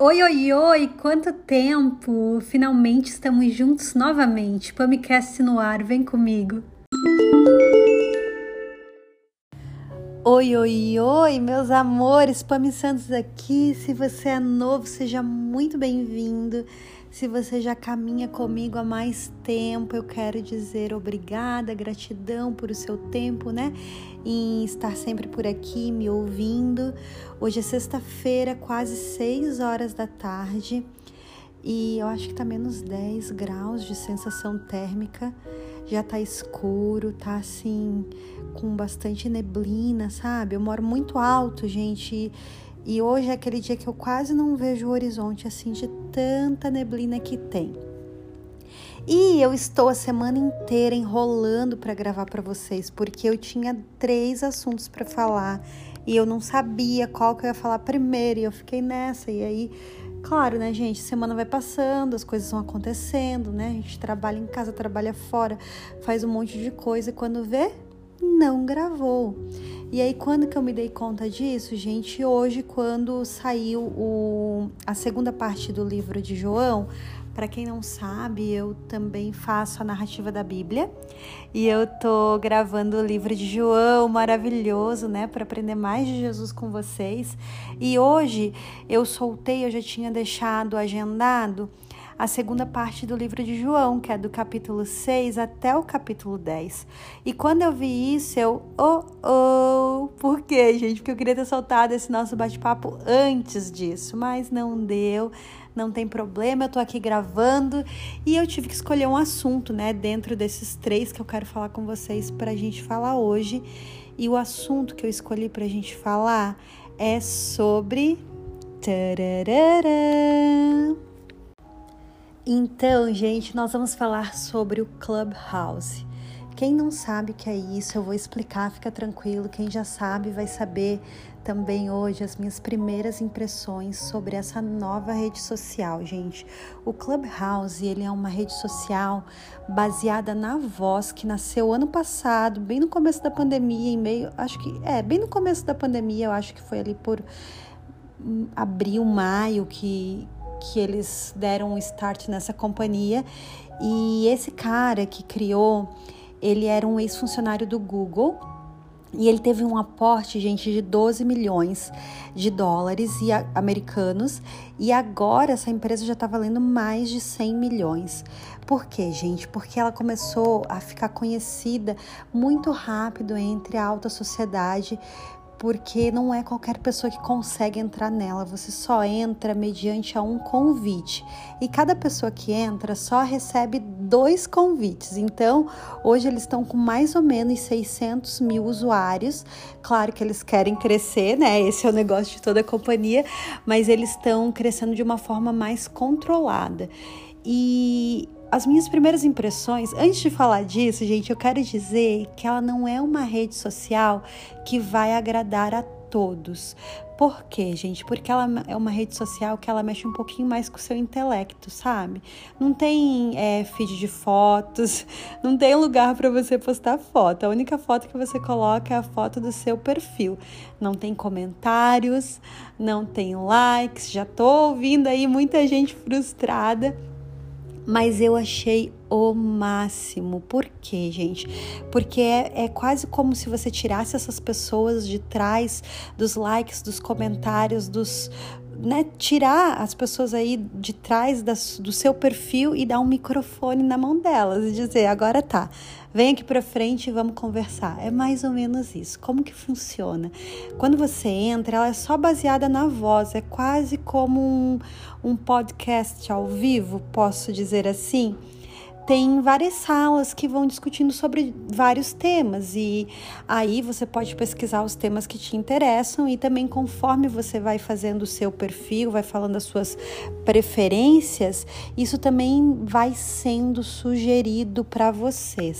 Oi, oi, oi! Quanto tempo! Finalmente estamos juntos novamente. Pamicast no ar, vem comigo! Oi, oi, oi, meus amores! Pami Santos aqui. Se você é novo, seja muito bem-vindo. Se você já caminha comigo há mais tempo, eu quero dizer obrigada, gratidão por o seu tempo, né? Em estar sempre por aqui me ouvindo. Hoje é sexta-feira, quase 6 horas da tarde e eu acho que tá menos 10 graus de sensação térmica. Já tá escuro, tá assim, com bastante neblina, sabe? Eu moro muito alto, gente. E hoje é aquele dia que eu quase não vejo o horizonte assim de tanta neblina que tem. E eu estou a semana inteira enrolando para gravar para vocês, porque eu tinha três assuntos para falar e eu não sabia qual que eu ia falar primeiro, e eu fiquei nessa. E aí, claro, né, gente, semana vai passando, as coisas vão acontecendo, né? A gente trabalha em casa, trabalha fora, faz um monte de coisa e quando vê, não gravou. E aí, quando que eu me dei conta disso, gente? Hoje, quando saiu o, a segunda parte do livro de João, para quem não sabe, eu também faço a narrativa da Bíblia e eu tô gravando o livro de João, maravilhoso, né, para aprender mais de Jesus com vocês. E hoje eu soltei, eu já tinha deixado agendado a segunda parte do livro de João, que é do capítulo 6 até o capítulo 10. E quando eu vi isso, eu, oh, oh, por quê, gente? Porque eu queria ter soltado esse nosso bate-papo antes disso, mas não deu não tem problema, eu tô aqui gravando e eu tive que escolher um assunto, né, dentro desses três que eu quero falar com vocês pra gente falar hoje. E o assunto que eu escolhi pra gente falar é sobre. Tararara. Então, gente, nós vamos falar sobre o Clubhouse. Quem não sabe o que é isso, eu vou explicar, fica tranquilo. Quem já sabe vai saber também hoje as minhas primeiras impressões sobre essa nova rede social, gente. O Clubhouse, ele é uma rede social baseada na voz que nasceu ano passado, bem no começo da pandemia, em meio, acho que é, bem no começo da pandemia, eu acho que foi ali por hum, abril, maio que que eles deram um start nessa companhia. E esse cara que criou, ele era um ex-funcionário do Google. E ele teve um aporte, gente, de 12 milhões de dólares e americanos. E agora essa empresa já está valendo mais de 100 milhões. Por quê, gente? Porque ela começou a ficar conhecida muito rápido entre a alta sociedade porque não é qualquer pessoa que consegue entrar nela, você só entra mediante a um convite. E cada pessoa que entra só recebe dois convites. Então, hoje eles estão com mais ou menos 600 mil usuários. Claro que eles querem crescer, né? Esse é o negócio de toda a companhia, mas eles estão crescendo de uma forma mais controlada. E as minhas primeiras impressões, antes de falar disso, gente, eu quero dizer que ela não é uma rede social que vai agradar a todos. Por quê, gente? Porque ela é uma rede social que ela mexe um pouquinho mais com o seu intelecto, sabe? Não tem é, feed de fotos, não tem lugar para você postar foto. A única foto que você coloca é a foto do seu perfil. Não tem comentários, não tem likes. Já tô ouvindo aí muita gente frustrada mas eu achei o máximo. Por quê, gente? Porque é, é, quase como se você tirasse essas pessoas de trás dos likes, dos comentários, dos. Né, tirar as pessoas aí de trás das, do seu perfil e dar um microfone na mão delas e dizer: agora tá, vem aqui para frente e vamos conversar. É mais ou menos isso. Como que funciona? Quando você entra, ela é só baseada na voz, é quase como um, um podcast ao vivo, posso dizer assim tem várias salas que vão discutindo sobre vários temas e aí você pode pesquisar os temas que te interessam e também conforme você vai fazendo o seu perfil, vai falando as suas preferências, isso também vai sendo sugerido para vocês.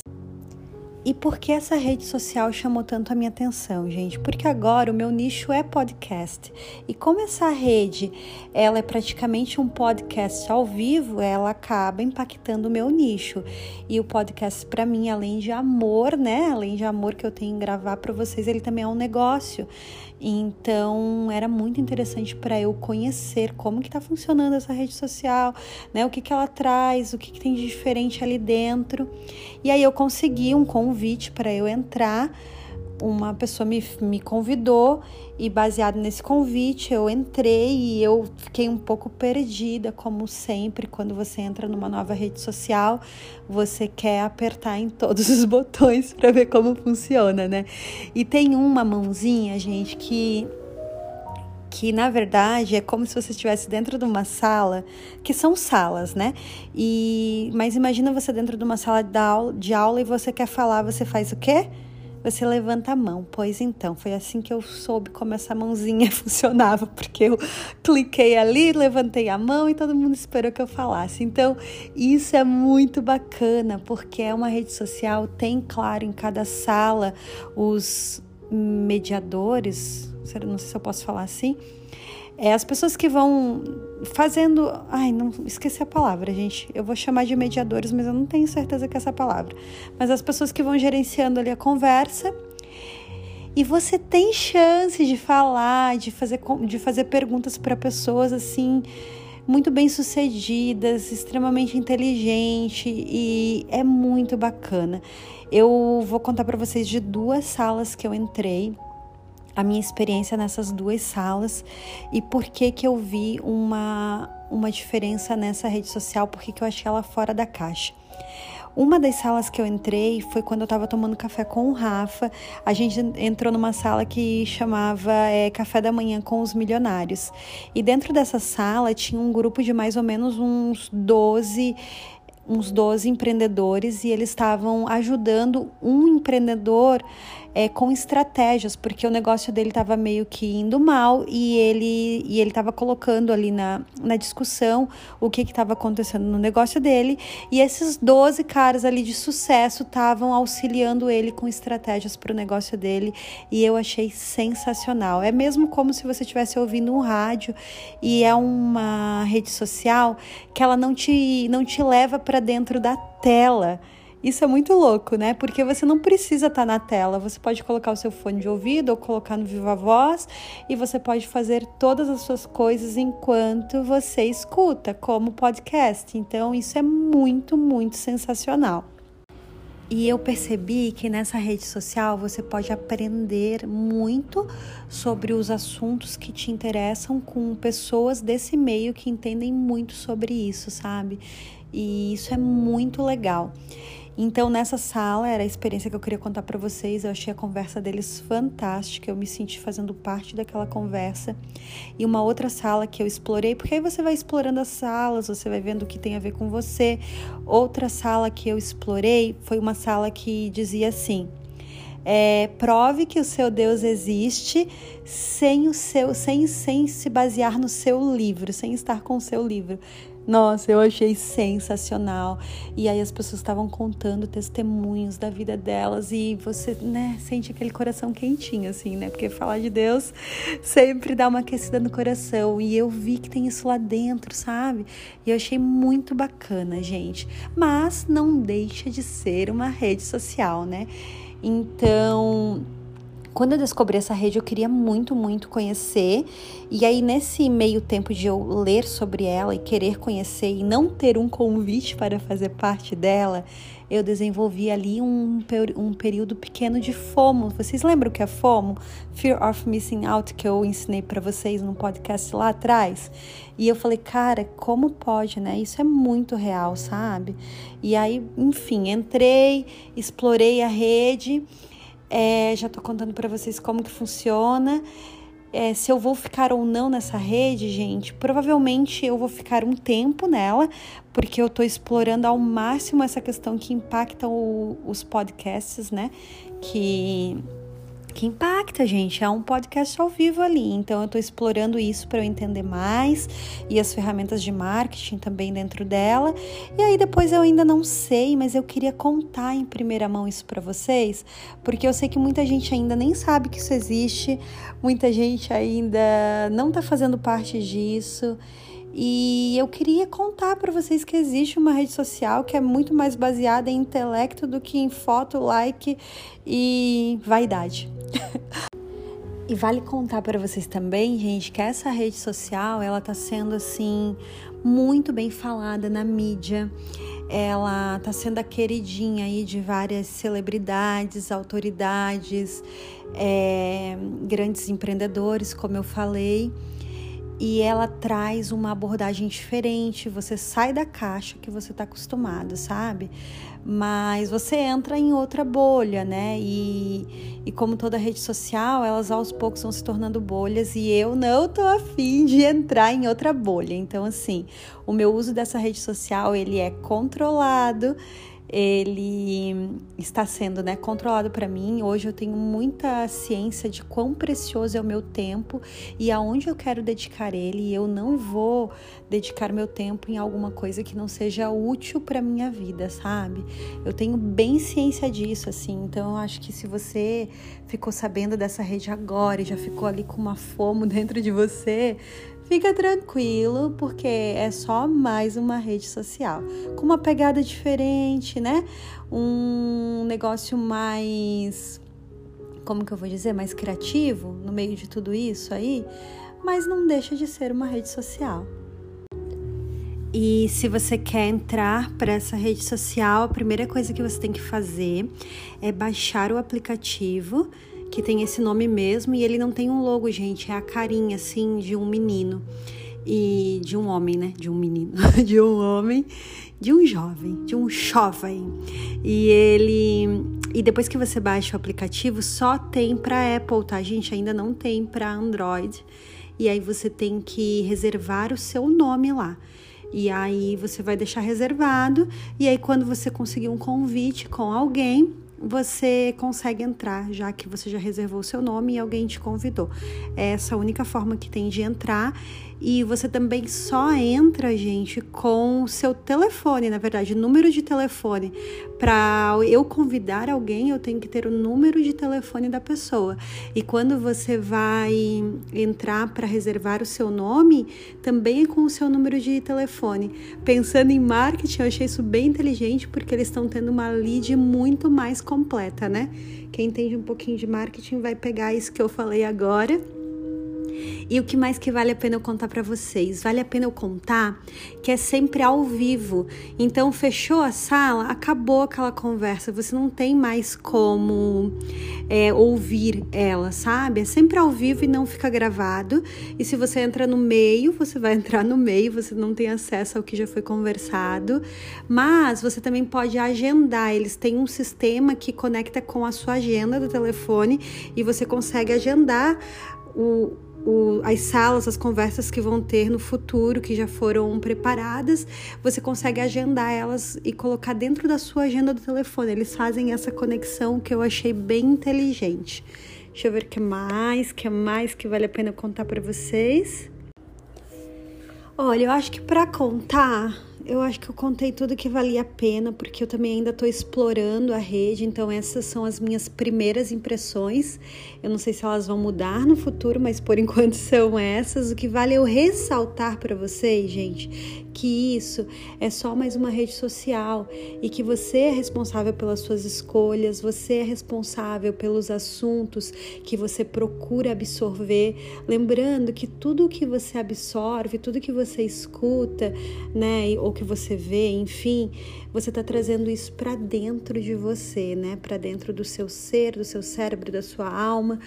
E por que essa rede social chamou tanto a minha atenção, gente? Porque agora o meu nicho é podcast. E como essa rede, ela é praticamente um podcast ao vivo, ela acaba impactando o meu nicho. E o podcast para mim, além de amor, né? Além de amor que eu tenho em gravar para vocês, ele também é um negócio. Então, era muito interessante para eu conhecer como que tá funcionando essa rede social, né? O que que ela traz, o que que tem de diferente ali dentro. E aí eu consegui um convite para eu entrar uma pessoa me, me convidou e baseado nesse convite eu entrei e eu fiquei um pouco perdida, como sempre, quando você entra numa nova rede social, você quer apertar em todos os botões para ver como funciona, né? E tem uma mãozinha, gente, que que na verdade é como se você estivesse dentro de uma sala, que são salas, né? E mas imagina você dentro de uma sala de aula, de aula e você quer falar, você faz o quê? Você levanta a mão. Pois então, foi assim que eu soube como essa mãozinha funcionava, porque eu cliquei ali, levantei a mão e todo mundo esperou que eu falasse. Então, isso é muito bacana, porque é uma rede social, tem, claro, em cada sala os mediadores, não sei se eu posso falar assim, é as pessoas que vão fazendo. Ai, não esqueci a palavra, gente. Eu vou chamar de mediadores, mas eu não tenho certeza que é essa palavra. Mas as pessoas que vão gerenciando ali a conversa. E você tem chance de falar, de fazer, de fazer perguntas para pessoas assim muito bem sucedidas, extremamente inteligente e é muito bacana. Eu vou contar para vocês de duas salas que eu entrei a minha experiência nessas duas salas e por que que eu vi uma, uma diferença nessa rede social, por que que eu achei ela fora da caixa. Uma das salas que eu entrei foi quando eu estava tomando café com o Rafa. A gente entrou numa sala que chamava é, Café da Manhã com os Milionários. E dentro dessa sala tinha um grupo de mais ou menos uns 12 uns 12 empreendedores e eles estavam ajudando um empreendedor é, com estratégias, porque o negócio dele estava meio que indo mal e ele e ele estava colocando ali na, na discussão o que estava acontecendo no negócio dele. E esses 12 caras ali de sucesso estavam auxiliando ele com estratégias para o negócio dele. E eu achei sensacional. É mesmo como se você estivesse ouvindo um rádio e é uma rede social que ela não te, não te leva para dentro da tela isso é muito louco, né? Porque você não precisa estar tá na tela, você pode colocar o seu fone de ouvido ou colocar no Viva Voz e você pode fazer todas as suas coisas enquanto você escuta, como podcast. Então, isso é muito, muito sensacional. E eu percebi que nessa rede social você pode aprender muito sobre os assuntos que te interessam com pessoas desse meio que entendem muito sobre isso, sabe? E isso é muito legal. Então, nessa sala, era a experiência que eu queria contar para vocês. Eu achei a conversa deles fantástica. Eu me senti fazendo parte daquela conversa. E uma outra sala que eu explorei, porque aí você vai explorando as salas, você vai vendo o que tem a ver com você. Outra sala que eu explorei foi uma sala que dizia assim: é, prove que o seu Deus existe sem o seu, sem, sem se basear no seu livro, sem estar com o seu livro. Nossa, eu achei sensacional. E aí as pessoas estavam contando testemunhos da vida delas e você, né, sente aquele coração quentinho assim, né? Porque falar de Deus sempre dá uma aquecida no coração. E eu vi que tem isso lá dentro, sabe? E eu achei muito bacana, gente. Mas não deixa de ser uma rede social, né? Então, quando eu descobri essa rede, eu queria muito, muito conhecer. E aí, nesse meio tempo de eu ler sobre ela e querer conhecer e não ter um convite para fazer parte dela, eu desenvolvi ali um, um período pequeno de FOMO. Vocês lembram o que é FOMO? Fear of Missing Out, que eu ensinei para vocês no podcast lá atrás. E eu falei, cara, como pode, né? Isso é muito real, sabe? E aí, enfim, entrei, explorei a rede é, já estou contando para vocês como que funciona. É, se eu vou ficar ou não nessa rede, gente, provavelmente eu vou ficar um tempo nela, porque eu estou explorando ao máximo essa questão que impacta o, os podcasts, né? Que impacta, gente. É um podcast ao vivo ali. Então, eu estou explorando isso para eu entender mais e as ferramentas de marketing também dentro dela. E aí, depois eu ainda não sei, mas eu queria contar em primeira mão isso para vocês, porque eu sei que muita gente ainda nem sabe que isso existe, muita gente ainda não está fazendo parte disso. E eu queria contar para vocês que existe uma rede social que é muito mais baseada em intelecto do que em foto, like e vaidade. e vale contar para vocês também, gente, que essa rede social, ela tá sendo assim muito bem falada na mídia. Ela tá sendo a queridinha aí de várias celebridades, autoridades, é, grandes empreendedores, como eu falei e ela traz uma abordagem diferente. Você sai da caixa que você está acostumado, sabe? Mas você entra em outra bolha, né? E, e como toda rede social, elas aos poucos vão se tornando bolhas e eu não tô afim de entrar em outra bolha. Então, assim, o meu uso dessa rede social ele é controlado ele está sendo né, controlado para mim. Hoje eu tenho muita ciência de quão precioso é o meu tempo e aonde eu quero dedicar ele. E eu não vou dedicar meu tempo em alguma coisa que não seja útil para minha vida, sabe? Eu tenho bem ciência disso, assim. Então eu acho que se você ficou sabendo dessa rede agora e já ficou ali com uma fomo dentro de você, Fica tranquilo, porque é só mais uma rede social com uma pegada diferente, né? Um negócio mais como que eu vou dizer, mais criativo no meio de tudo isso aí, mas não deixa de ser uma rede social. E se você quer entrar para essa rede social, a primeira coisa que você tem que fazer é baixar o aplicativo que tem esse nome mesmo e ele não tem um logo, gente, é a carinha assim de um menino e de um homem, né? De um menino, de um homem, de um jovem, de um jovem. E ele e depois que você baixa o aplicativo, só tem para Apple, tá, gente? Ainda não tem para Android. E aí você tem que reservar o seu nome lá. E aí você vai deixar reservado e aí quando você conseguir um convite com alguém, você consegue entrar, já que você já reservou o seu nome e alguém te convidou. É essa a única forma que tem de entrar. E você também só entra, gente, com o seu telefone, na verdade, número de telefone. Para eu convidar alguém, eu tenho que ter o número de telefone da pessoa. E quando você vai entrar para reservar o seu nome, também é com o seu número de telefone. Pensando em marketing, eu achei isso bem inteligente porque eles estão tendo uma lead muito mais completa, né? Quem entende um pouquinho de marketing vai pegar isso que eu falei agora e o que mais que vale a pena eu contar para vocês? Vale a pena eu contar que é sempre ao vivo. Então fechou a sala, acabou aquela conversa. Você não tem mais como é, ouvir ela, sabe? É sempre ao vivo e não fica gravado. E se você entra no meio, você vai entrar no meio. Você não tem acesso ao que já foi conversado. Mas você também pode agendar. Eles têm um sistema que conecta com a sua agenda do telefone e você consegue agendar o o, as salas, as conversas que vão ter no futuro, que já foram preparadas, você consegue agendar elas e colocar dentro da sua agenda do telefone. Eles fazem essa conexão que eu achei bem inteligente. Deixa eu ver o que mais, que mais que vale a pena contar para vocês. Olha, eu acho que para contar eu acho que eu contei tudo que valia a pena, porque eu também ainda estou explorando a rede, então essas são as minhas primeiras impressões. Eu não sei se elas vão mudar no futuro, mas por enquanto são essas. O que vale eu ressaltar para vocês, gente, que isso é só mais uma rede social e que você é responsável pelas suas escolhas, você é responsável pelos assuntos que você procura absorver. Lembrando que tudo que você absorve, tudo que você escuta, né, ou que você vê, enfim, você está trazendo isso para dentro de você, né, para dentro do seu ser, do seu cérebro, da sua alma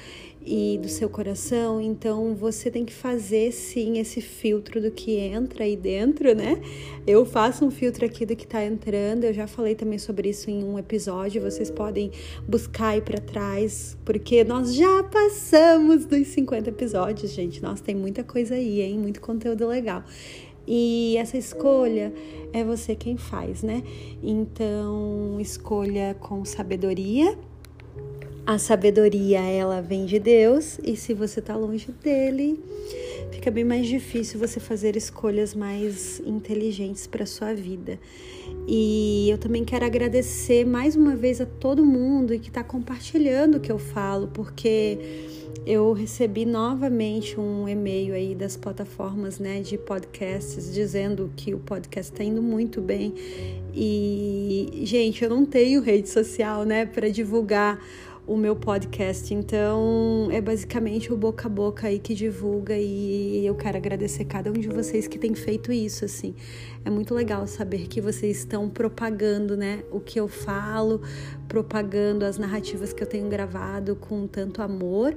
e do seu coração. Então você tem que fazer sim esse filtro do que entra aí dentro, né? Eu faço um filtro aqui do que tá entrando. Eu já falei também sobre isso em um episódio. Vocês podem buscar aí para trás, porque nós já passamos dos 50 episódios, gente. Nossa, tem muita coisa aí, hein? Muito conteúdo legal. E essa escolha é você quem faz, né? Então, escolha com sabedoria A sabedoria, ela vem de Deus, e se você está longe dele, fica bem mais difícil você fazer escolhas mais inteligentes para sua vida. E eu também quero agradecer mais uma vez a todo mundo que está compartilhando o que eu falo, porque eu recebi novamente um e-mail aí das plataformas né, de podcasts dizendo que o podcast está indo muito bem. E, gente, eu não tenho rede social né, para divulgar o meu podcast. Então, é basicamente o boca a boca aí que divulga e eu quero agradecer cada um de vocês que tem feito isso, assim. É muito legal saber que vocês estão propagando, né, o que eu falo, propagando as narrativas que eu tenho gravado com tanto amor.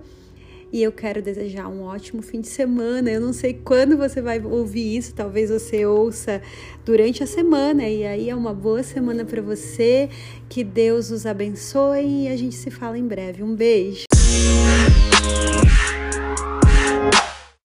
E eu quero desejar um ótimo fim de semana. Eu não sei quando você vai ouvir isso, talvez você ouça durante a semana. E aí é uma boa semana para você. Que Deus os abençoe e a gente se fala em breve. Um beijo.